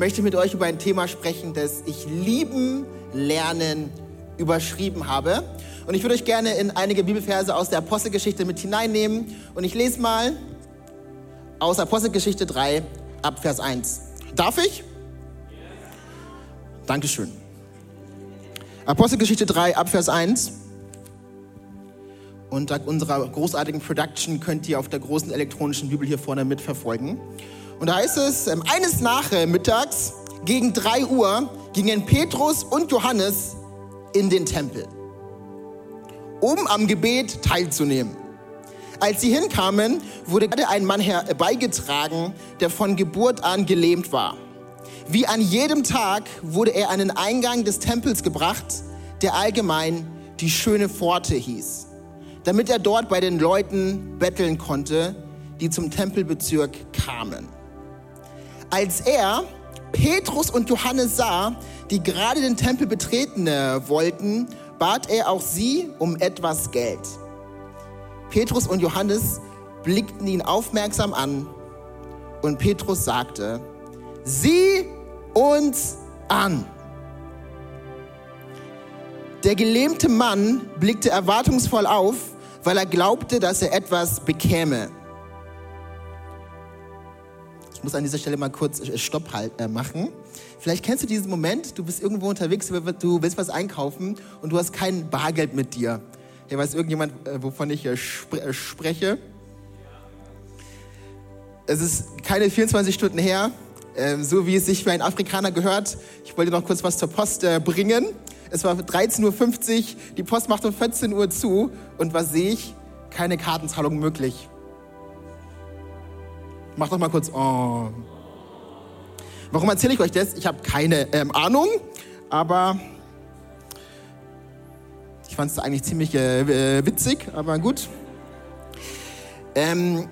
möchte ich mit euch über ein Thema sprechen, das ich Lieben, Lernen überschrieben habe. Und ich würde euch gerne in einige Bibelverse aus der Apostelgeschichte mit hineinnehmen. Und ich lese mal aus Apostelgeschichte 3 ab Vers 1. Darf ich? Dankeschön. Apostelgeschichte 3 ab Vers 1. Und dank unserer großartigen Production könnt ihr auf der großen elektronischen Bibel hier vorne mitverfolgen. Und da heißt es, ähm, eines Nachmittags gegen 3 Uhr gingen Petrus und Johannes in den Tempel, um am Gebet teilzunehmen. Als sie hinkamen, wurde gerade ein Mann herbeigetragen, der von Geburt an gelähmt war. Wie an jedem Tag wurde er an den Eingang des Tempels gebracht, der allgemein die schöne Pforte hieß, damit er dort bei den Leuten betteln konnte, die zum Tempelbezirk kamen. Als er Petrus und Johannes sah, die gerade den Tempel betreten äh, wollten, bat er auch sie um etwas Geld. Petrus und Johannes blickten ihn aufmerksam an und Petrus sagte, sieh uns an. Der gelähmte Mann blickte erwartungsvoll auf, weil er glaubte, dass er etwas bekäme. Ich muss an dieser Stelle mal kurz äh, Stopp halt, äh, machen. Vielleicht kennst du diesen Moment, du bist irgendwo unterwegs, du willst was einkaufen und du hast kein Bargeld mit dir. Hier weiß irgendjemand, äh, wovon ich spre spreche? Es ist keine 24 Stunden her, ähm, so wie es sich für einen Afrikaner gehört. Ich wollte noch kurz was zur Post bringen. Es war 13.50 Uhr, die Post macht um 14 Uhr zu und was sehe ich? Keine Kartenzahlung möglich. Mach doch mal kurz. Oh. Warum erzähle ich euch das? Ich habe keine ähm, Ahnung, aber ich fand es eigentlich ziemlich äh, äh, witzig, aber gut. Ähm,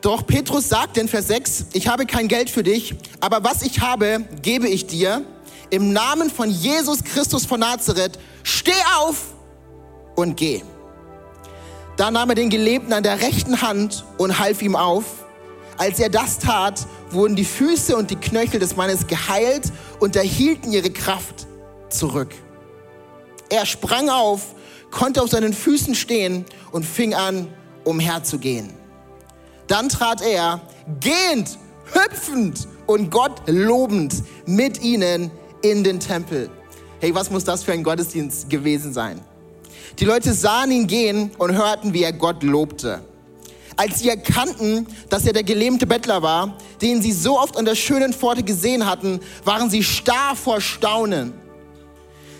doch Petrus sagt in Vers 6, ich habe kein Geld für dich, aber was ich habe, gebe ich dir. Im Namen von Jesus Christus von Nazareth, steh auf und geh. Da nahm er den Gelebten an der rechten Hand und half ihm auf. Als er das tat, wurden die Füße und die Knöchel des Mannes geheilt und erhielten ihre Kraft zurück. Er sprang auf, konnte auf seinen Füßen stehen und fing an, umherzugehen. Dann trat er, gehend, hüpfend und Gott lobend mit ihnen in den Tempel. Hey, was muss das für ein Gottesdienst gewesen sein? Die Leute sahen ihn gehen und hörten, wie er Gott lobte. Als sie erkannten, dass er der gelähmte Bettler war, den sie so oft an der schönen Pforte gesehen hatten, waren sie starr vor Staunen.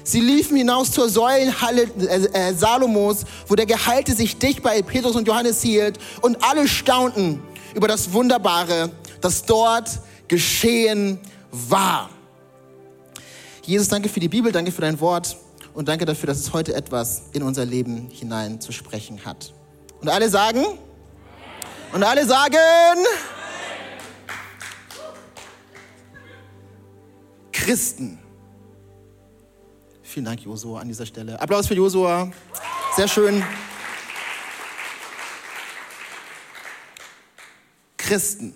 Sie liefen hinaus zur Säulenhalle äh, äh, Salomos, wo der Gehalte sich dicht bei Petrus und Johannes hielt, und alle staunten über das Wunderbare, das dort geschehen war. Jesus, danke für die Bibel, danke für dein Wort und danke dafür, dass es heute etwas in unser Leben hinein zu sprechen hat. Und alle sagen, und alle sagen, Christen. Vielen Dank, Josua, an dieser Stelle. Applaus für Josua. Sehr schön. Christen.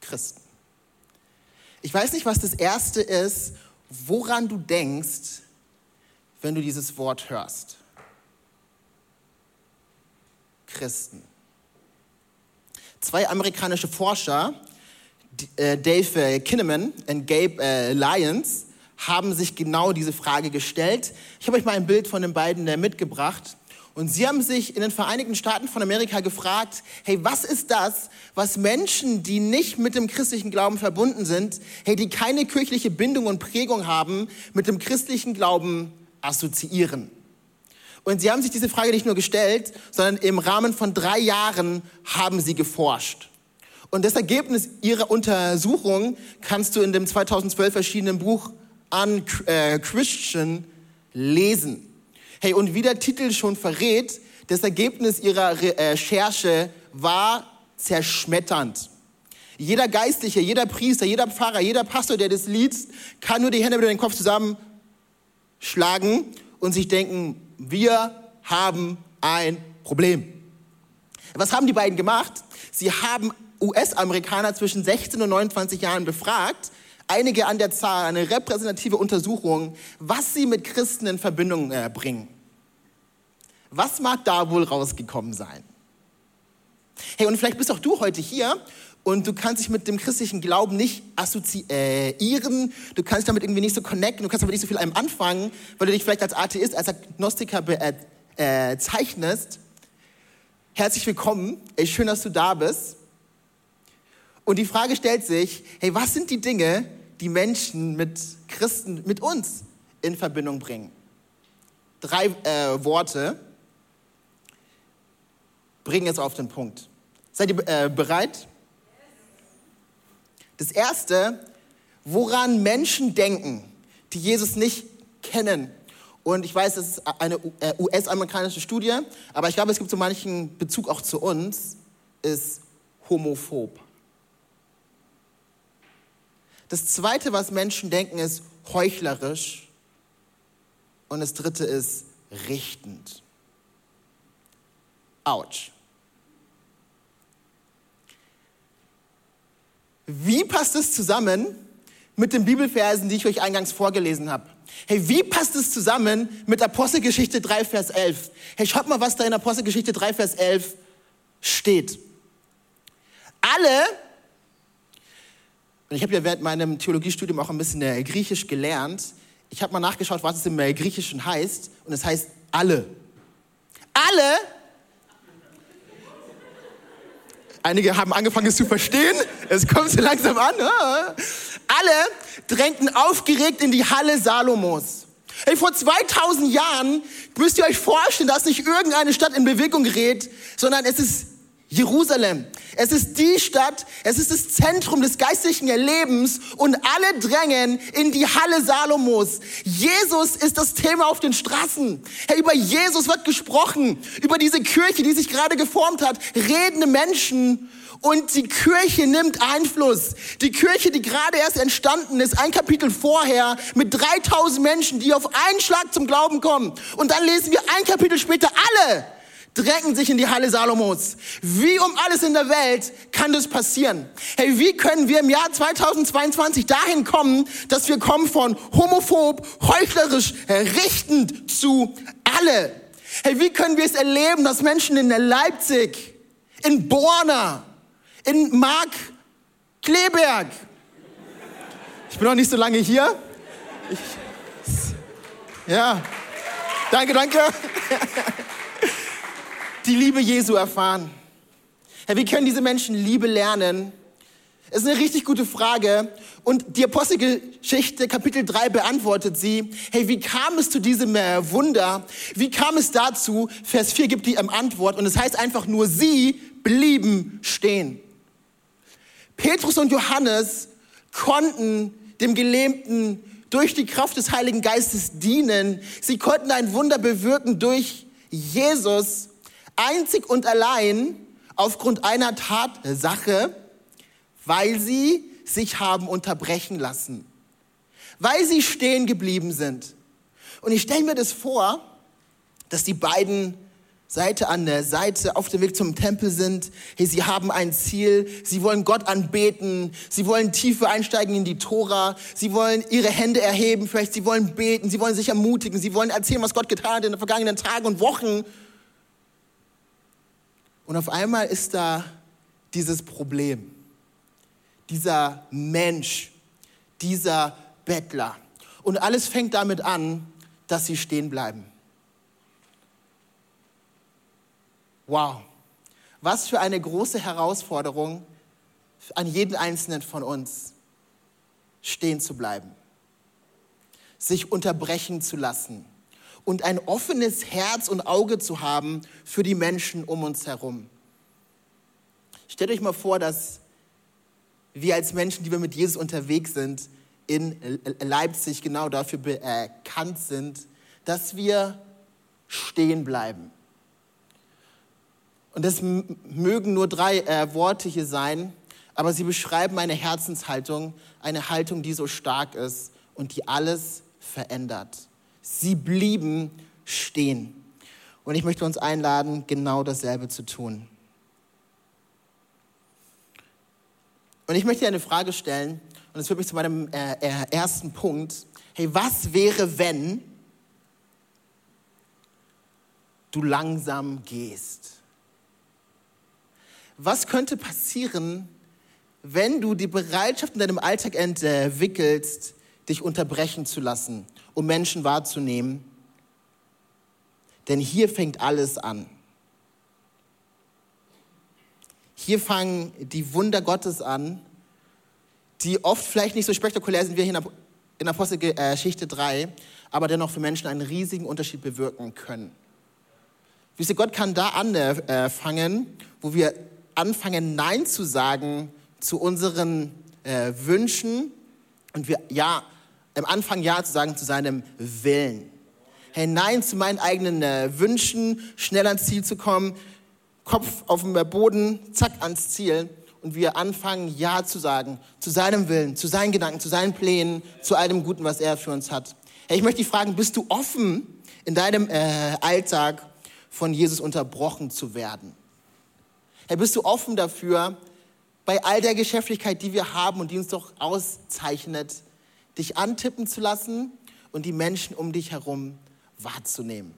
Christen. Ich weiß nicht, was das Erste ist, woran du denkst, wenn du dieses Wort hörst. Christen. Zwei amerikanische Forscher, äh, Dave äh, Kinneman und Gabe äh, Lyons, haben sich genau diese Frage gestellt. Ich habe euch mal ein Bild von den beiden mitgebracht. Und sie haben sich in den Vereinigten Staaten von Amerika gefragt, hey, was ist das, was Menschen, die nicht mit dem christlichen Glauben verbunden sind, hey, die keine kirchliche Bindung und Prägung haben, mit dem christlichen Glauben assoziieren? Und sie haben sich diese Frage nicht nur gestellt, sondern im Rahmen von drei Jahren haben sie geforscht. Und das Ergebnis ihrer Untersuchung kannst du in dem 2012 erschienenen Buch An äh, Christian lesen. Hey, und wie der Titel schon verrät, das Ergebnis ihrer äh, Recherche war zerschmetternd. Jeder Geistliche, jeder Priester, jeder Pfarrer, jeder Pastor, der das liest, kann nur die Hände über den Kopf zusammenschlagen und sich denken, wir haben ein Problem. Was haben die beiden gemacht? Sie haben US-Amerikaner zwischen 16 und 29 Jahren befragt, einige an der Zahl, eine repräsentative Untersuchung, was sie mit Christen in Verbindung äh, bringen. Was mag da wohl rausgekommen sein? Hey, und vielleicht bist auch du heute hier und du kannst dich mit dem christlichen Glauben nicht assoziieren, du kannst damit irgendwie nicht so connecten, du kannst damit nicht so viel einem anfangen, weil du dich vielleicht als Atheist, als Agnostiker bezeichnest. Äh, Herzlich willkommen, ey, schön, dass du da bist. Und die Frage stellt sich, hey, was sind die Dinge, die Menschen mit Christen, mit uns in Verbindung bringen? Drei äh, Worte bringen es auf den Punkt. Seid ihr äh, bereit? Das erste, woran Menschen denken, die Jesus nicht kennen. Und ich weiß, das ist eine äh, US-amerikanische Studie, aber ich glaube, es gibt so manchen Bezug auch zu uns, ist homophob. Das zweite, was Menschen denken, ist heuchlerisch. Und das dritte ist richtend. Autsch. Wie passt es zusammen mit den Bibelversen, die ich euch eingangs vorgelesen habe? Hey, wie passt es zusammen mit Apostelgeschichte 3, Vers 11? Hey, schaut mal, was da in Apostelgeschichte 3, Vers 11 steht. Alle, und ich habe ja während meinem Theologiestudium auch ein bisschen Griechisch gelernt, ich habe mal nachgeschaut, was es im Griechischen heißt, und es heißt alle. Alle Einige haben angefangen, es zu verstehen. Es kommt so langsam an. Alle drängten aufgeregt in die Halle Salomos. Hey, vor 2000 Jahren müsst ihr euch vorstellen, dass nicht irgendeine Stadt in Bewegung gerät, sondern es ist Jerusalem. Es ist die Stadt, es ist das Zentrum des geistlichen Erlebens und alle drängen in die Halle Salomos. Jesus ist das Thema auf den Straßen. Hey, über Jesus wird gesprochen, über diese Kirche, die sich gerade geformt hat, redende Menschen und die Kirche nimmt Einfluss. Die Kirche, die gerade erst entstanden ist, ein Kapitel vorher, mit 3000 Menschen, die auf einen Schlag zum Glauben kommen. Und dann lesen wir ein Kapitel später alle drängen sich in die Halle Salomos. Wie um alles in der Welt kann das passieren? Hey, wie können wir im Jahr 2022 dahin kommen, dass wir kommen von homophob, heuchlerisch, richtend zu alle? Hey, wie können wir es erleben, dass Menschen in Leipzig, in Borna, in Mark Kleberg, ich bin noch nicht so lange hier. Ich, ja, danke, danke die Liebe Jesu erfahren? Herr, wie können diese Menschen Liebe lernen? Es ist eine richtig gute Frage. Und die Apostelgeschichte Kapitel 3 beantwortet sie. Hey, wie kam es zu diesem äh, Wunder? Wie kam es dazu? Vers 4 gibt die ähm, Antwort. Und es heißt einfach nur, sie blieben stehen. Petrus und Johannes konnten dem Gelähmten durch die Kraft des Heiligen Geistes dienen. Sie konnten ein Wunder bewirken durch Jesus einzig und allein aufgrund einer Tatsache, weil sie sich haben unterbrechen lassen, weil sie stehen geblieben sind. Und ich stelle mir das vor, dass die beiden Seite an der Seite auf dem Weg zum Tempel sind. Hey, sie haben ein Ziel. Sie wollen Gott anbeten. Sie wollen tiefer einsteigen in die Tora. Sie wollen ihre Hände erheben. Vielleicht sie wollen beten. Sie wollen sich ermutigen. Sie wollen erzählen, was Gott getan hat in den vergangenen Tagen und Wochen. Und auf einmal ist da dieses Problem, dieser Mensch, dieser Bettler. Und alles fängt damit an, dass sie stehen bleiben. Wow, was für eine große Herausforderung an jeden Einzelnen von uns, stehen zu bleiben, sich unterbrechen zu lassen und ein offenes Herz und Auge zu haben für die Menschen um uns herum. Stellt euch mal vor, dass wir als Menschen, die wir mit Jesus unterwegs sind, in Leipzig genau dafür bekannt sind, dass wir stehen bleiben. Und das mögen nur drei äh, Worte hier sein, aber sie beschreiben eine Herzenshaltung, eine Haltung, die so stark ist und die alles verändert. Sie blieben stehen. Und ich möchte uns einladen, genau dasselbe zu tun. Und ich möchte dir eine Frage stellen, und es führt mich zu meinem äh, äh, ersten Punkt. Hey, was wäre, wenn du langsam gehst? Was könnte passieren, wenn du die Bereitschaft in deinem Alltag entwickelst, dich unterbrechen zu lassen, um Menschen wahrzunehmen denn hier fängt alles an. Hier fangen die Wunder Gottes an, die oft vielleicht nicht so spektakulär sind wie hier in Apostelgeschichte 3, aber dennoch für Menschen einen riesigen Unterschied bewirken können. Wisst ihr, Gott kann da anfangen, wo wir anfangen, Nein zu sagen zu unseren äh, Wünschen und wir Ja, am Anfang Ja zu sagen zu seinem Willen. Hey, nein zu meinen eigenen äh, Wünschen, schnell ans Ziel zu kommen, Kopf auf dem Boden, zack ans Ziel. Und wir anfangen, Ja zu sagen, zu seinem Willen, zu seinen Gedanken, zu seinen Plänen, zu all dem Guten, was er für uns hat. Hey, ich möchte dich fragen, bist du offen, in deinem äh, Alltag von Jesus unterbrochen zu werden? Hey, bist du offen dafür, bei all der Geschäftigkeit, die wir haben und die uns doch auszeichnet, dich antippen zu lassen und die Menschen um dich herum wahrzunehmen.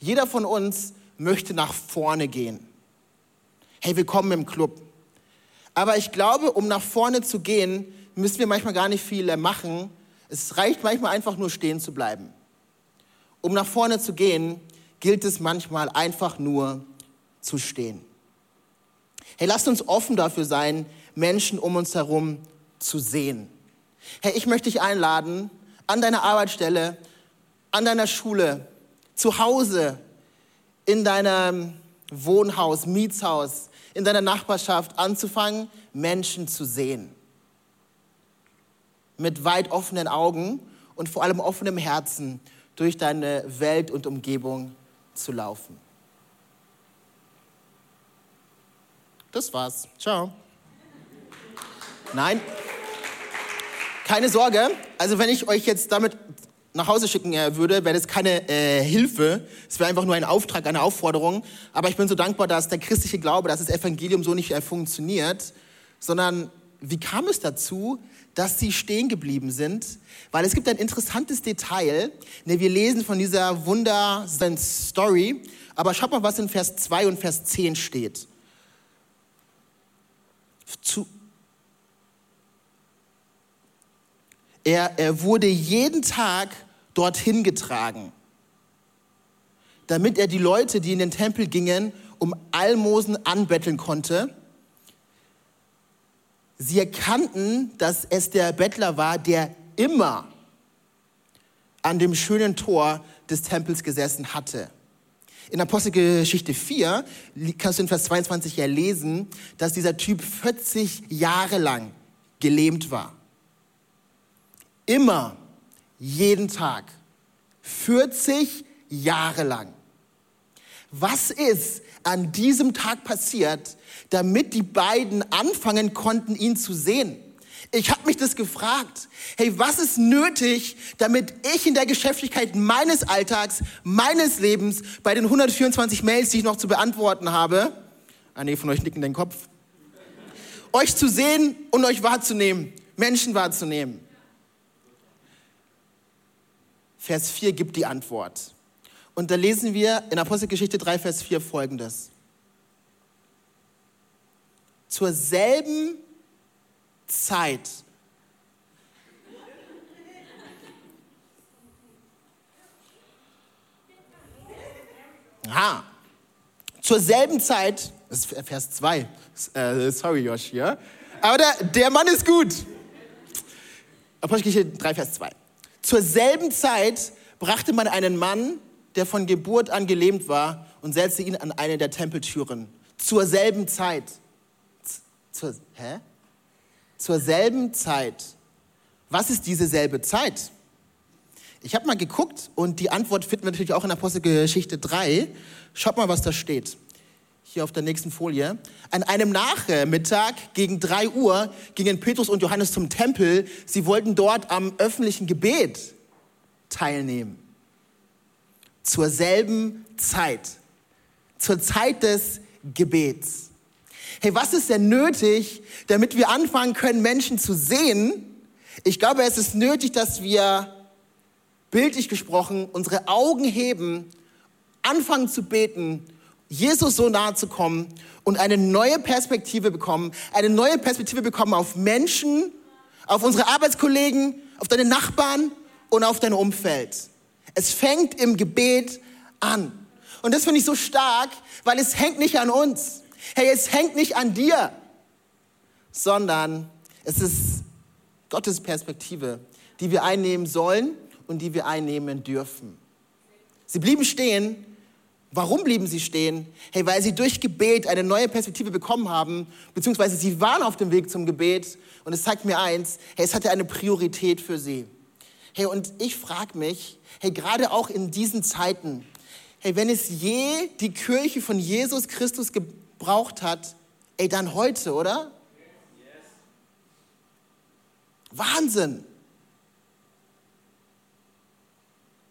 Jeder von uns möchte nach vorne gehen. Hey, willkommen im Club. Aber ich glaube, um nach vorne zu gehen, müssen wir manchmal gar nicht viel machen. Es reicht manchmal einfach nur stehen zu bleiben. Um nach vorne zu gehen, gilt es manchmal einfach nur zu stehen. Hey, lasst uns offen dafür sein, Menschen um uns herum zu sehen. Hey, ich möchte dich einladen, an deiner Arbeitsstelle an deiner Schule, zu Hause, in deinem Wohnhaus, Mietshaus, in deiner Nachbarschaft anzufangen, Menschen zu sehen. Mit weit offenen Augen und vor allem offenem Herzen durch deine Welt und Umgebung zu laufen. Das war's. Ciao. Nein, keine Sorge. Also wenn ich euch jetzt damit nach Hause schicken würde, wäre das keine äh, Hilfe. Es wäre einfach nur ein Auftrag, eine Aufforderung. Aber ich bin so dankbar, dass der christliche Glaube, dass das Evangelium so nicht äh, funktioniert, sondern wie kam es dazu, dass sie stehen geblieben sind? Weil es gibt ein interessantes Detail. Ne, wir lesen von dieser wunderbaren Story, aber schaut mal, was in Vers 2 und Vers 10 steht. Zu, Er, er wurde jeden Tag dorthin getragen, damit er die Leute, die in den Tempel gingen, um Almosen anbetteln konnte. Sie erkannten, dass es der Bettler war, der immer an dem schönen Tor des Tempels gesessen hatte. In Apostelgeschichte 4 kannst du in Vers 22 ja lesen, dass dieser Typ 40 Jahre lang gelähmt war. Immer, jeden Tag, 40 Jahre lang. Was ist an diesem Tag passiert, damit die beiden anfangen konnten, ihn zu sehen? Ich habe mich das gefragt. Hey, was ist nötig, damit ich in der Geschäftigkeit meines Alltags, meines Lebens, bei den 124 Mails, die ich noch zu beantworten habe, einige von euch nicken den Kopf, euch zu sehen und euch wahrzunehmen, Menschen wahrzunehmen? Vers 4 gibt die Antwort. Und da lesen wir in Apostelgeschichte 3, Vers 4 folgendes. Zur selben Zeit Aha. Zur selben Zeit, das ist Vers 2, äh, sorry Josh, ja? Aber der, der Mann ist gut. Apostelgeschichte 3, Vers 2. Zur selben Zeit brachte man einen Mann, der von Geburt an gelähmt war, und setzte ihn an eine der Tempeltüren. Zur selben Zeit. Zur, hä? Zur selben Zeit. Was ist diese selbe Zeit? Ich habe mal geguckt und die Antwort finden wir natürlich auch in Apostelgeschichte 3. Schaut mal, was da steht. Hier auf der nächsten Folie. An einem Nachmittag gegen 3 Uhr gingen Petrus und Johannes zum Tempel. Sie wollten dort am öffentlichen Gebet teilnehmen. Zur selben Zeit. Zur Zeit des Gebets. Hey, was ist denn nötig, damit wir anfangen können, Menschen zu sehen? Ich glaube, es ist nötig, dass wir bildlich gesprochen, unsere Augen heben, anfangen zu beten, Jesus so nahe zu kommen und eine neue Perspektive bekommen, eine neue Perspektive bekommen auf Menschen, auf unsere Arbeitskollegen, auf deine Nachbarn und auf dein Umfeld. Es fängt im Gebet an. Und das finde ich so stark, weil es hängt nicht an uns. Hey, es hängt nicht an dir, sondern es ist Gottes Perspektive, die wir einnehmen sollen und die wir einnehmen dürfen. Sie blieben stehen. Warum blieben sie stehen? Hey, weil sie durch Gebet eine neue Perspektive bekommen haben, beziehungsweise sie waren auf dem Weg zum Gebet und es zeigt mir eins, hey, es hatte eine Priorität für sie. Hey, und ich frage mich, hey, gerade auch in diesen Zeiten, hey, wenn es je die Kirche von Jesus Christus gebraucht hat, ey, dann heute, oder? Yes. Wahnsinn.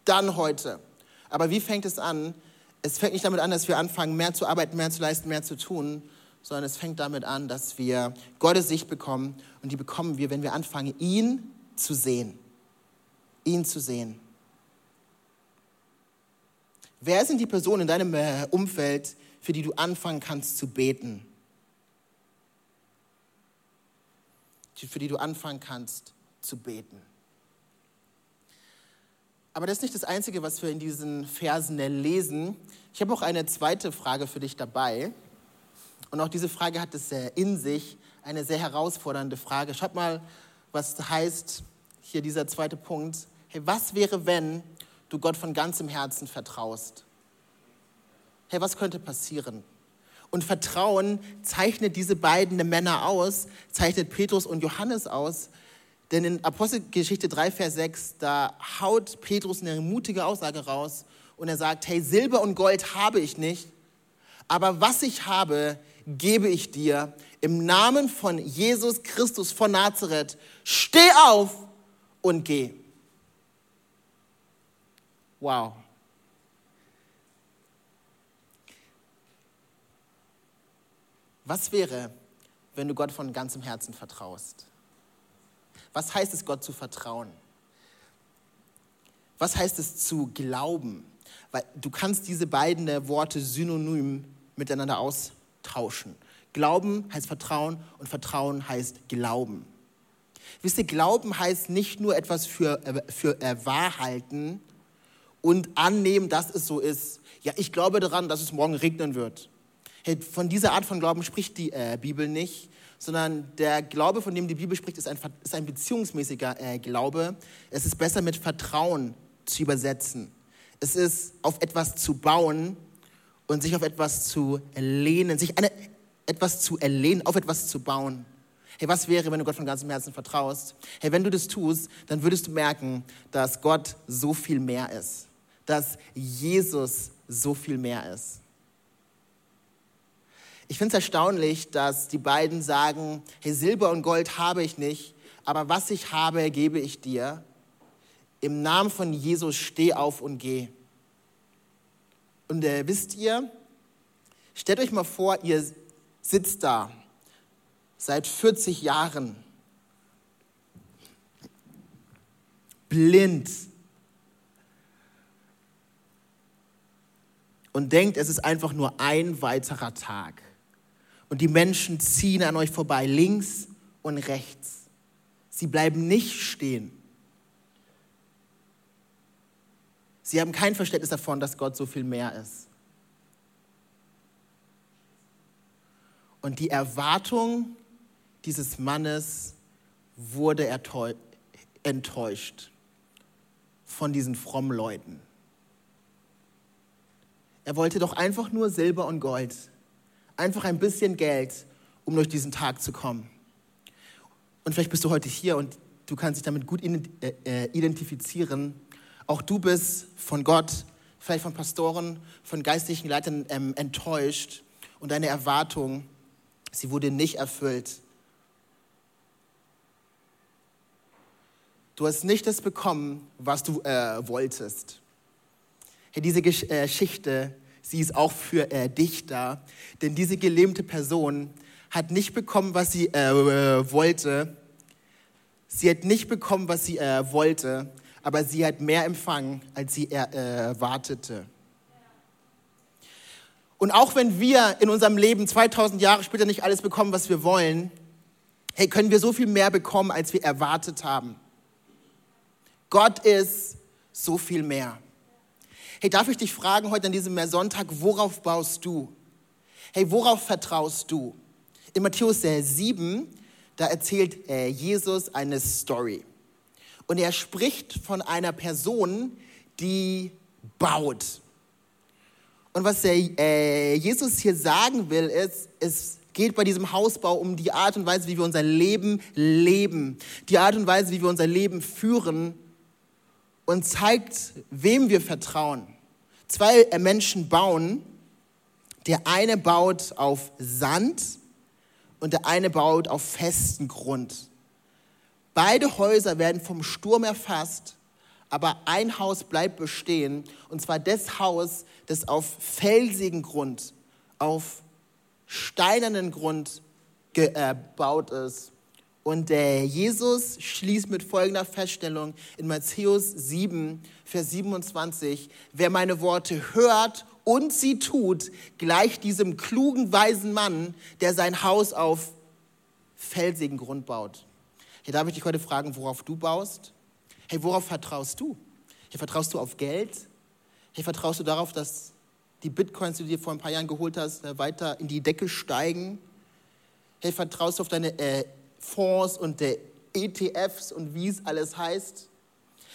dann heute. Aber wie fängt es an? Es fängt nicht damit an, dass wir anfangen, mehr zu arbeiten, mehr zu leisten, mehr zu tun, sondern es fängt damit an, dass wir Gottes Sicht bekommen und die bekommen wir, wenn wir anfangen, ihn zu sehen. Ihn zu sehen. Wer sind die Personen in deinem äh, Umfeld, für die du anfangen kannst zu beten? Für die du anfangen kannst zu beten. Aber das ist nicht das Einzige, was wir in diesen Versen lesen. Ich habe auch eine zweite Frage für dich dabei. Und auch diese Frage hat es in sich, eine sehr herausfordernde Frage. Schaut mal, was heißt hier dieser zweite Punkt. Hey, was wäre, wenn du Gott von ganzem Herzen vertraust? Hey, was könnte passieren? Und Vertrauen zeichnet diese beiden Männer aus, zeichnet Petrus und Johannes aus, denn in Apostelgeschichte 3, Vers 6, da haut Petrus eine mutige Aussage raus und er sagt, hey, Silber und Gold habe ich nicht, aber was ich habe, gebe ich dir. Im Namen von Jesus Christus von Nazareth, steh auf und geh. Wow. Was wäre, wenn du Gott von ganzem Herzen vertraust? Was heißt es, Gott zu vertrauen? Was heißt es zu glauben? Weil du kannst diese beiden Worte synonym miteinander austauschen. Glauben heißt Vertrauen und Vertrauen heißt Glauben. Wisst ihr, Glauben heißt nicht nur etwas für, für erwahrhalten und annehmen, dass es so ist. Ja, ich glaube daran, dass es morgen regnen wird. Hey, von dieser Art von Glauben spricht die äh, Bibel nicht, sondern der Glaube, von dem die Bibel spricht, ist ein, ist ein beziehungsmäßiger äh, Glaube. Es ist besser mit Vertrauen zu übersetzen. Es ist auf etwas zu bauen und sich auf etwas zu lehnen, sich eine, etwas zu erlehnen, auf etwas zu bauen. Hey, was wäre, wenn du Gott von ganzem Herzen vertraust? Hey, wenn du das tust, dann würdest du merken, dass Gott so viel mehr ist, dass Jesus so viel mehr ist. Ich finde es erstaunlich, dass die beiden sagen, hey, Silber und Gold habe ich nicht, aber was ich habe, gebe ich dir. Im Namen von Jesus steh auf und geh. Und äh, wisst ihr, stellt euch mal vor, ihr sitzt da seit 40 Jahren, blind und denkt, es ist einfach nur ein weiterer Tag und die Menschen ziehen an euch vorbei, links und rechts. Sie bleiben nicht stehen. Sie haben kein Verständnis davon, dass Gott so viel mehr ist. Und die Erwartung dieses Mannes wurde enttäuscht von diesen frommen Leuten. Er wollte doch einfach nur Silber und Gold einfach ein bisschen Geld um durch diesen Tag zu kommen. Und vielleicht bist du heute hier und du kannst dich damit gut äh, äh, identifizieren. Auch du bist von Gott, vielleicht von Pastoren, von geistlichen Leitern ähm, enttäuscht und deine Erwartung, sie wurde nicht erfüllt. Du hast nicht das bekommen, was du äh, wolltest. Hey, diese äh, Geschichte, sie ist auch für äh, dich da, denn diese gelähmte Person hat nicht bekommen, was sie äh, wollte. Sie hat nicht bekommen, was sie äh, wollte, aber sie hat mehr empfangen, als sie erwartete. Und auch wenn wir in unserem Leben 2000 Jahre später nicht alles bekommen, was wir wollen, hey, können wir so viel mehr bekommen, als wir erwartet haben. Gott ist so viel mehr. Hey, darf ich dich fragen heute an diesem Sonntag, worauf baust du? Hey, worauf vertraust du? In Matthäus 7, da erzählt äh, Jesus eine Story. Und er spricht von einer Person, die baut. Und was äh, Jesus hier sagen will, ist, es geht bei diesem Hausbau um die Art und Weise, wie wir unser Leben leben, die Art und Weise, wie wir unser Leben führen und zeigt, wem wir vertrauen. Zwei äh, Menschen bauen. Der eine baut auf Sand und der eine baut auf festen Grund. Beide Häuser werden vom Sturm erfasst, aber ein Haus bleibt bestehen, und zwar das Haus, das auf felsigen Grund, auf steinernen Grund gebaut ist. Und der Jesus schließt mit folgender Feststellung in Matthäus 7, Vers 27, wer meine Worte hört und sie tut, gleich diesem klugen, weisen Mann, der sein Haus auf felsigen Grund baut. Hier darf ich dich heute fragen, worauf du baust. Hey, worauf vertraust du? Hier vertraust du auf Geld? Hier vertraust du darauf, dass die Bitcoins, die du dir vor ein paar Jahren geholt hast, äh, weiter in die Decke steigen? Hey, vertraust du auf deine äh, Fonds und der ETFs und wie es alles heißt?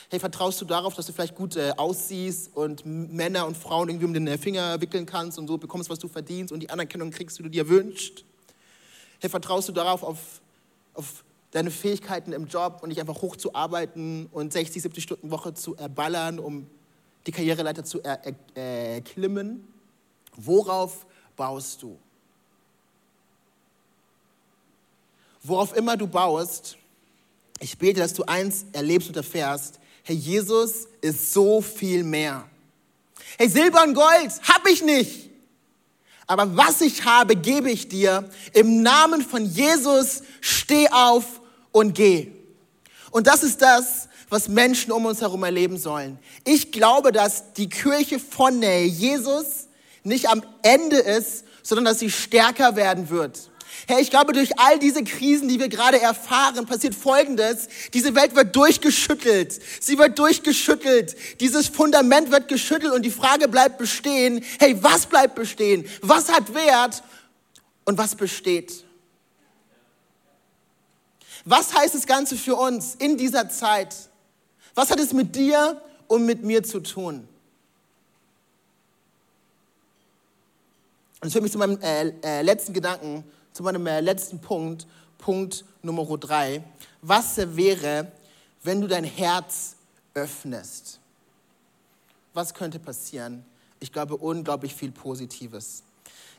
Hey, vertraust du darauf, dass du vielleicht gut äh, aussiehst und Männer und Frauen irgendwie um den äh, Finger wickeln kannst und so bekommst, was du verdienst und die Anerkennung kriegst, die du dir wünschst? Hey, vertraust du darauf, auf, auf deine Fähigkeiten im Job und dich einfach hochzuarbeiten und 60, 70 Stunden Woche zu erballern, um die Karriereleiter zu erklimmen? Er, Worauf baust du? Worauf immer du baust, ich bete, dass du eins erlebst und erfährst, Herr Jesus ist so viel mehr. Hey, Silber und Gold habe ich nicht. Aber was ich habe, gebe ich dir. Im Namen von Jesus steh auf und geh. Und das ist das, was Menschen um uns herum erleben sollen. Ich glaube, dass die Kirche von Jesus nicht am Ende ist, sondern dass sie stärker werden wird. Herr, ich glaube, durch all diese Krisen, die wir gerade erfahren, passiert Folgendes. Diese Welt wird durchgeschüttelt. Sie wird durchgeschüttelt. Dieses Fundament wird geschüttelt und die Frage bleibt bestehen. Hey, was bleibt bestehen? Was hat Wert? Und was besteht? Was heißt das Ganze für uns in dieser Zeit? Was hat es mit dir und mit mir zu tun? Und das führt mich zu meinem äh, äh, letzten Gedanken zu meinem äh, letzten Punkt, Punkt Nummer drei. Was wäre, wenn du dein Herz öffnest? Was könnte passieren? Ich glaube, unglaublich viel Positives.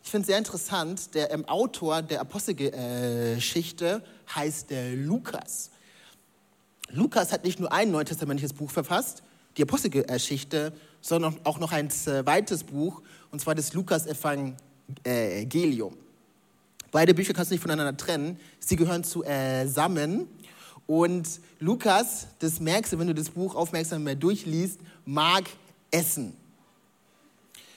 Ich finde es sehr interessant, der ähm, Autor der Apostelgeschichte heißt der Lukas. Lukas hat nicht nur ein neutestamentliches Buch verfasst, die Apostelgeschichte, sondern auch noch ein zweites Buch, und zwar das Lukas-Evangelium. Beide Bücher kannst du nicht voneinander trennen. Sie gehören zusammen. Und Lukas, das merkst du, wenn du das Buch aufmerksam mehr durchliest, mag Essen.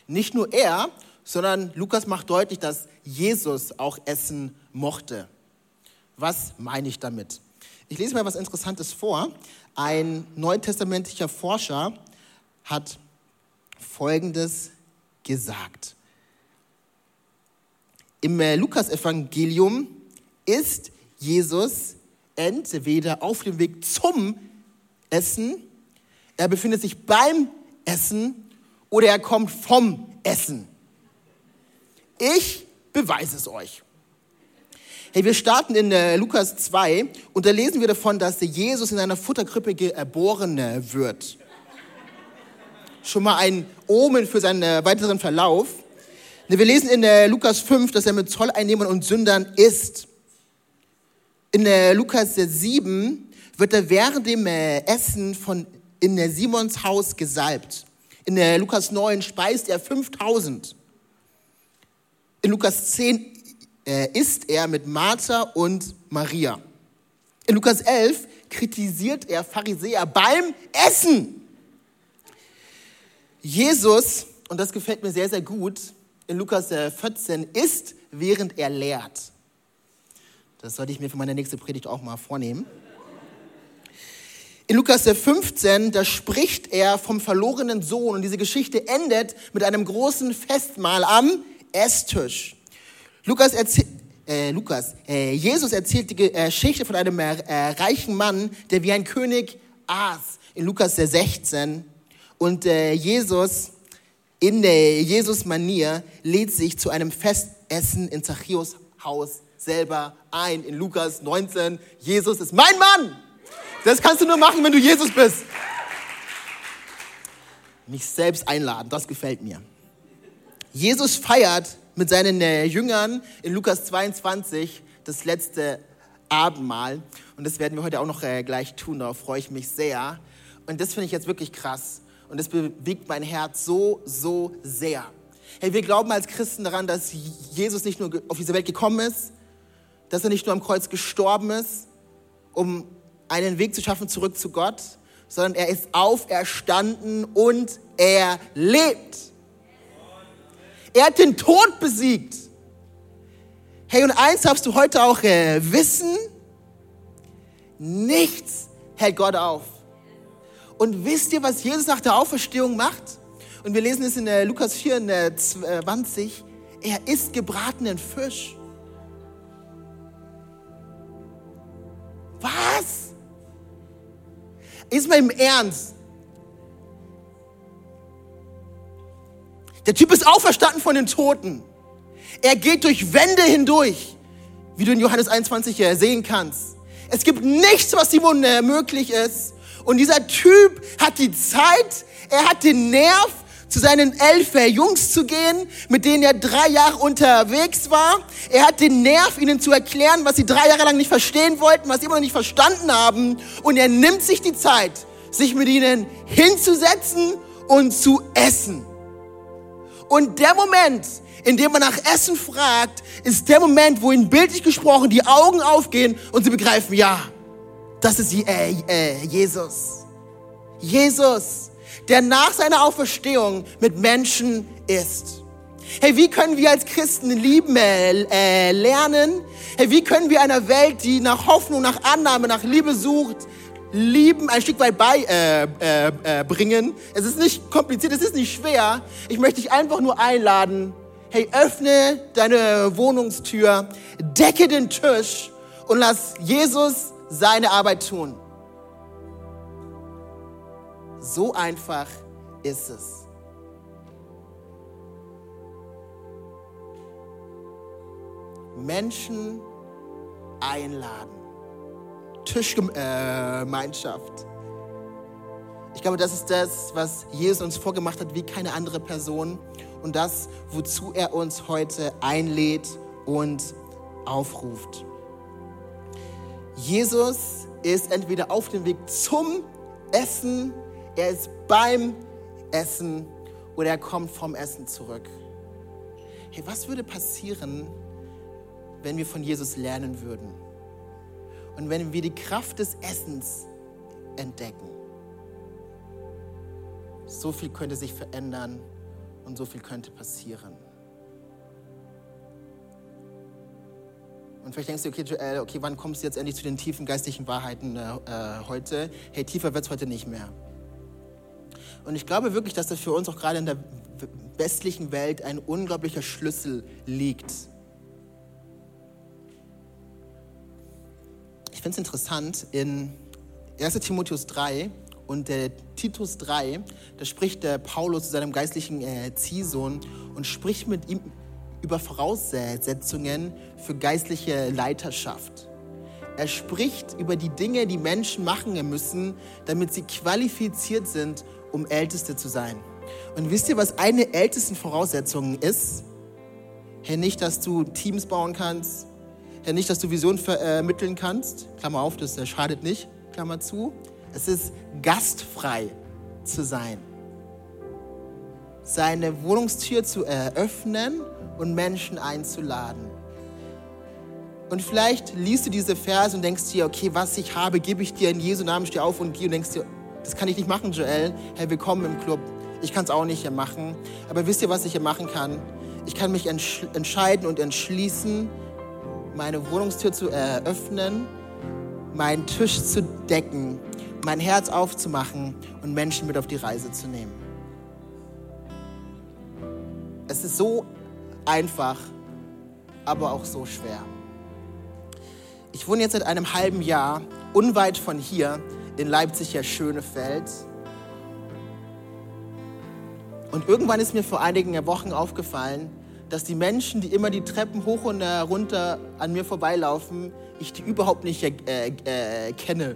Nicht nur er, sondern Lukas macht deutlich, dass Jesus auch Essen mochte. Was meine ich damit? Ich lese mal was Interessantes vor. Ein neutestamentlicher Forscher hat Folgendes gesagt. Im äh, Lukas-Evangelium ist Jesus entweder auf dem Weg zum Essen, er befindet sich beim Essen oder er kommt vom Essen. Ich beweise es euch. Hey, wir starten in äh, Lukas 2 und da lesen wir davon, dass Jesus in einer Futterkrippe geboren wird. Schon mal ein Omen für seinen äh, weiteren Verlauf. Wir lesen in äh, Lukas 5, dass er mit Zolleinnehmern und Sündern isst. In äh, Lukas 7 wird er während dem äh, Essen von in Simons Haus gesalbt. In Lukas 9 speist er 5000. In Lukas 10 äh, isst er mit Martha und Maria. In Lukas 11 kritisiert er Pharisäer beim Essen. Jesus, und das gefällt mir sehr, sehr gut, in Lukas 14 isst, während er lehrt. Das sollte ich mir für meine nächste Predigt auch mal vornehmen. In Lukas 15, da spricht er vom verlorenen Sohn und diese Geschichte endet mit einem großen Festmahl am Esstisch. Lukas, erzählt, äh, Lukas äh, Jesus erzählt die Geschichte von einem äh, reichen Mann, der wie ein König aß, in Lukas 16. Und äh, Jesus, in der Jesus-Manier, lädt sich zu einem Festessen in Zachäus Haus selber ein. In Lukas 19, Jesus ist mein Mann. Das kannst du nur machen, wenn du Jesus bist. Mich selbst einladen, das gefällt mir. Jesus feiert mit seinen äh, Jüngern in Lukas 22 das letzte Abendmahl. Und das werden wir heute auch noch äh, gleich tun, darauf freue ich mich sehr. Und das finde ich jetzt wirklich krass. Und das bewegt mein Herz so, so sehr. Hey, wir glauben als Christen daran, dass Jesus nicht nur auf diese Welt gekommen ist, dass er nicht nur am Kreuz gestorben ist, um einen Weg zu schaffen zurück zu Gott, sondern er ist auferstanden und er lebt. Er hat den Tod besiegt. Hey, und eins darfst du heute auch äh, wissen, nichts hält Gott auf. Und wisst ihr, was Jesus nach der Auferstehung macht? Und wir lesen es in äh, Lukas 24, er isst gebratenen Fisch. Was? Ist mal im Ernst. Der Typ ist auferstanden von den Toten. Er geht durch Wände hindurch, wie du in Johannes 21 sehen kannst. Es gibt nichts, was ihm unmöglich ist. Und dieser Typ hat die Zeit, er hat den Nerv, zu seinen elf Jungs zu gehen, mit denen er drei Jahre unterwegs war. Er hat den Nerv, ihnen zu erklären, was sie drei Jahre lang nicht verstehen wollten, was sie immer noch nicht verstanden haben. Und er nimmt sich die Zeit, sich mit ihnen hinzusetzen und zu essen. Und der Moment, in dem man nach Essen fragt, ist der Moment, wo ihnen bildlich gesprochen die Augen aufgehen und sie begreifen, ja, das ist äh, äh, Jesus. Jesus der nach seiner Auferstehung mit Menschen ist. Hey, wie können wir als Christen lieben äh, lernen? Hey, wie können wir einer Welt, die nach Hoffnung, nach Annahme, nach Liebe sucht, Lieben ein Stück weit beibringen? Äh, äh, äh, es ist nicht kompliziert, es ist nicht schwer. Ich möchte dich einfach nur einladen. Hey, öffne deine Wohnungstür, decke den Tisch und lass Jesus seine Arbeit tun. So einfach ist es. Menschen einladen. Tischgemeinschaft. Ich glaube, das ist das, was Jesus uns vorgemacht hat, wie keine andere Person. Und das, wozu er uns heute einlädt und aufruft. Jesus ist entweder auf dem Weg zum Essen er ist beim Essen oder er kommt vom Essen zurück. Hey, was würde passieren, wenn wir von Jesus lernen würden? Und wenn wir die Kraft des Essens entdecken? So viel könnte sich verändern und so viel könnte passieren. Und vielleicht denkst du, okay, okay, wann kommst du jetzt endlich zu den tiefen geistlichen Wahrheiten äh, äh heute? Hey, tiefer wird es heute nicht mehr. Und ich glaube wirklich, dass das für uns auch gerade in der westlichen Welt ein unglaublicher Schlüssel liegt. Ich finde es interessant, in 1 Timotheus 3 und der Titus 3, da spricht der Paulus zu seinem geistlichen äh, Ziehsohn und spricht mit ihm über Voraussetzungen für geistliche Leiterschaft. Er spricht über die Dinge, die Menschen machen müssen, damit sie qualifiziert sind, um Älteste zu sein. Und wisst ihr, was eine ältesten Voraussetzungen ist? Herr, nicht, dass du Teams bauen kannst. Herr, nicht, dass du Visionen vermitteln kannst. Klammer auf, das schadet nicht. Klammer zu. Es ist gastfrei zu sein. Seine Wohnungstür zu eröffnen und Menschen einzuladen. Und vielleicht liest du diese Verse und denkst dir, okay, was ich habe, gebe ich dir in Jesu Namen, steh auf und geh und denkst dir, das kann ich nicht machen, Joel. Herr, willkommen im Club. Ich kann es auch nicht hier machen. Aber wisst ihr, was ich hier machen kann? Ich kann mich entsch entscheiden und entschließen, meine Wohnungstür zu eröffnen, meinen Tisch zu decken, mein Herz aufzumachen und Menschen mit auf die Reise zu nehmen. Es ist so einfach, aber auch so schwer. Ich wohne jetzt seit einem halben Jahr unweit von hier in Leipziger Schönefeld. Und irgendwann ist mir vor einigen Wochen aufgefallen, dass die Menschen, die immer die Treppen hoch und runter an mir vorbeilaufen, ich die überhaupt nicht äh, äh, kenne.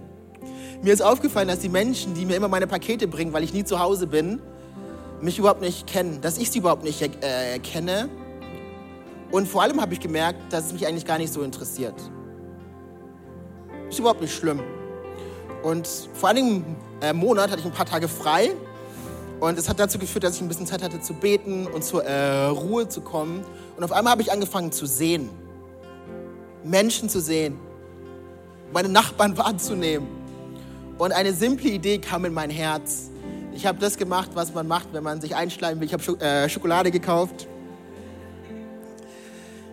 Mir ist aufgefallen, dass die Menschen, die mir immer meine Pakete bringen, weil ich nie zu Hause bin, mich überhaupt nicht kennen, dass ich sie überhaupt nicht äh, kenne. Und vor allem habe ich gemerkt, dass es mich eigentlich gar nicht so interessiert. Ist überhaupt nicht schlimm. Und vor einigen äh, Monat hatte ich ein paar Tage frei und es hat dazu geführt, dass ich ein bisschen Zeit hatte zu beten und zur äh, Ruhe zu kommen. Und auf einmal habe ich angefangen zu sehen. Menschen zu sehen. Meine Nachbarn wahrzunehmen. Und eine simple Idee kam in mein Herz. Ich habe das gemacht, was man macht, wenn man sich einschleimen will. Ich habe äh, Schokolade gekauft.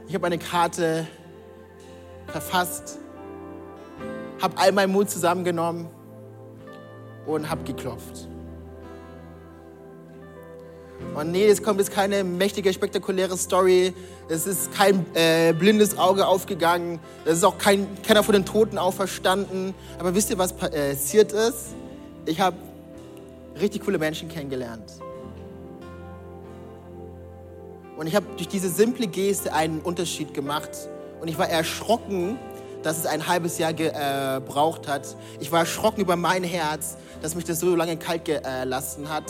Ich habe eine Karte verfasst. Habe all meinen Mut zusammengenommen und habe geklopft. Und nee, es kommt jetzt keine mächtige, spektakuläre Story. Es ist kein äh, blindes Auge aufgegangen. Es ist auch kein, keiner von den Toten auferstanden. Aber wisst ihr, was passiert ist? Ich habe richtig coole Menschen kennengelernt. Und ich habe durch diese simple Geste einen Unterschied gemacht. Und ich war erschrocken, dass es ein halbes Jahr gebraucht hat. Ich war erschrocken über mein Herz, dass mich das so lange kalt gelassen hat.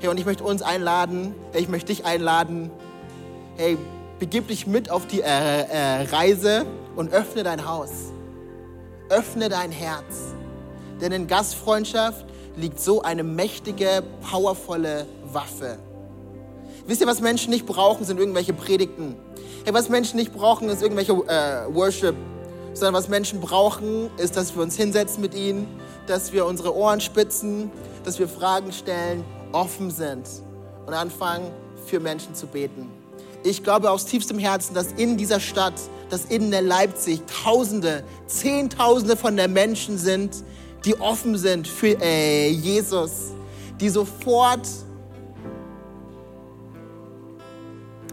Hey, und ich möchte uns einladen, ich möchte dich einladen, hey, begib dich mit auf die äh, äh, Reise und öffne dein Haus. Öffne dein Herz. Denn in Gastfreundschaft liegt so eine mächtige, powervolle Waffe. Wisst ihr, was Menschen nicht brauchen, sind irgendwelche Predigten. Hey, was Menschen nicht brauchen, ist irgendwelche äh, Worship sondern was Menschen brauchen, ist, dass wir uns hinsetzen mit ihnen, dass wir unsere Ohren spitzen, dass wir Fragen stellen, offen sind und anfangen, für Menschen zu beten. Ich glaube aus tiefstem Herzen, dass in dieser Stadt, dass in der Leipzig Tausende, Zehntausende von der Menschen sind, die offen sind für äh, Jesus, die sofort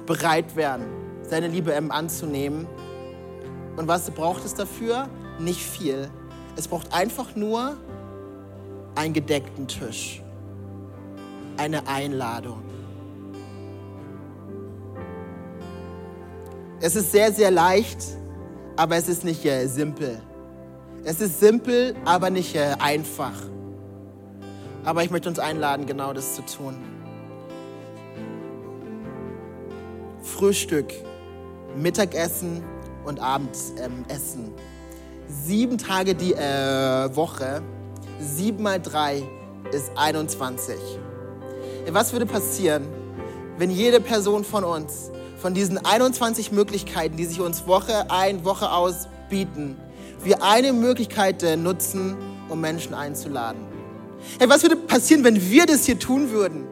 bereit wären, seine Liebe anzunehmen und was braucht es dafür? Nicht viel. Es braucht einfach nur einen gedeckten Tisch, eine Einladung. Es ist sehr, sehr leicht, aber es ist nicht äh, simpel. Es ist simpel, aber nicht äh, einfach. Aber ich möchte uns einladen, genau das zu tun. Frühstück, Mittagessen, und abends ähm, essen. Sieben Tage die äh, Woche, sieben mal drei ist 21. Was würde passieren, wenn jede Person von uns von diesen 21 Möglichkeiten, die sich uns Woche ein, Woche aus bieten, wir eine Möglichkeit äh, nutzen, um Menschen einzuladen? Hey, was würde passieren, wenn wir das hier tun würden?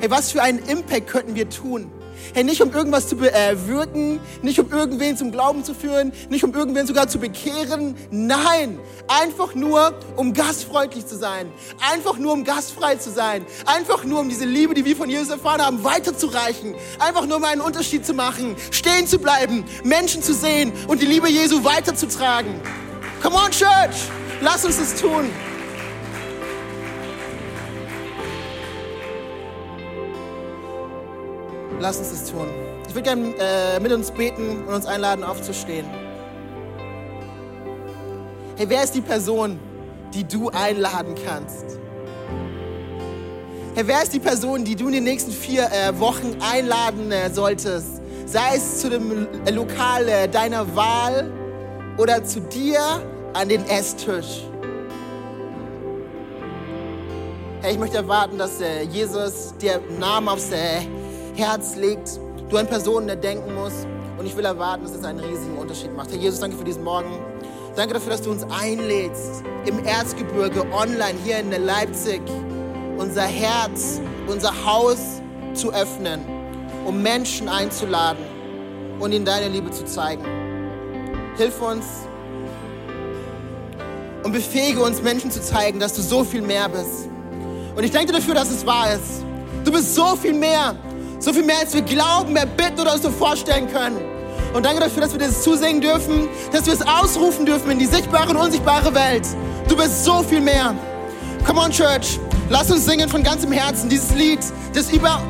Hey, was für einen Impact könnten wir tun? Hey, nicht um irgendwas zu bewirken, nicht um irgendwen zum Glauben zu führen, nicht um irgendwen sogar zu bekehren. Nein, einfach nur, um gastfreundlich zu sein. Einfach nur, um gastfrei zu sein. Einfach nur, um diese Liebe, die wir von Jesus erfahren haben, weiterzureichen. Einfach nur, um einen Unterschied zu machen, stehen zu bleiben, Menschen zu sehen und die Liebe Jesu weiterzutragen. Come on, Church, lass uns das tun. Lass uns das tun. Ich würde gerne äh, mit uns beten und uns einladen, aufzustehen. Hey, wer ist die Person, die du einladen kannst? Hey, wer ist die Person, die du in den nächsten vier äh, Wochen einladen äh, solltest? Sei es zu dem äh, Lokal äh, deiner Wahl oder zu dir an den Esstisch. Hey, ich möchte erwarten, dass äh, Jesus dir Namen aufs Herz legt, du an Personen denken musst. Und ich will erwarten, dass es einen riesigen Unterschied macht. Herr Jesus, danke für diesen Morgen. Danke dafür, dass du uns einlädst, im Erzgebirge, online, hier in Leipzig, unser Herz, unser Haus zu öffnen, um Menschen einzuladen und ihnen deine Liebe zu zeigen. Hilf uns und befähige uns, Menschen zu zeigen, dass du so viel mehr bist. Und ich danke dafür, dass es wahr ist. Du bist so viel mehr. So viel mehr, als wir glauben, mehr bitten oder uns so vorstellen können. Und danke dafür, dass wir das zusingen dürfen, dass wir es ausrufen dürfen in die sichtbare und unsichtbare Welt. Du bist so viel mehr. Come on, Church. Lass uns singen von ganzem Herzen dieses Lied, das über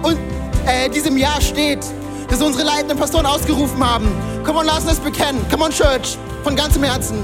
äh, diesem Jahr steht, das unsere leitenden Pastoren ausgerufen haben. Come on, lass uns das bekennen. Come on, Church. Von ganzem Herzen.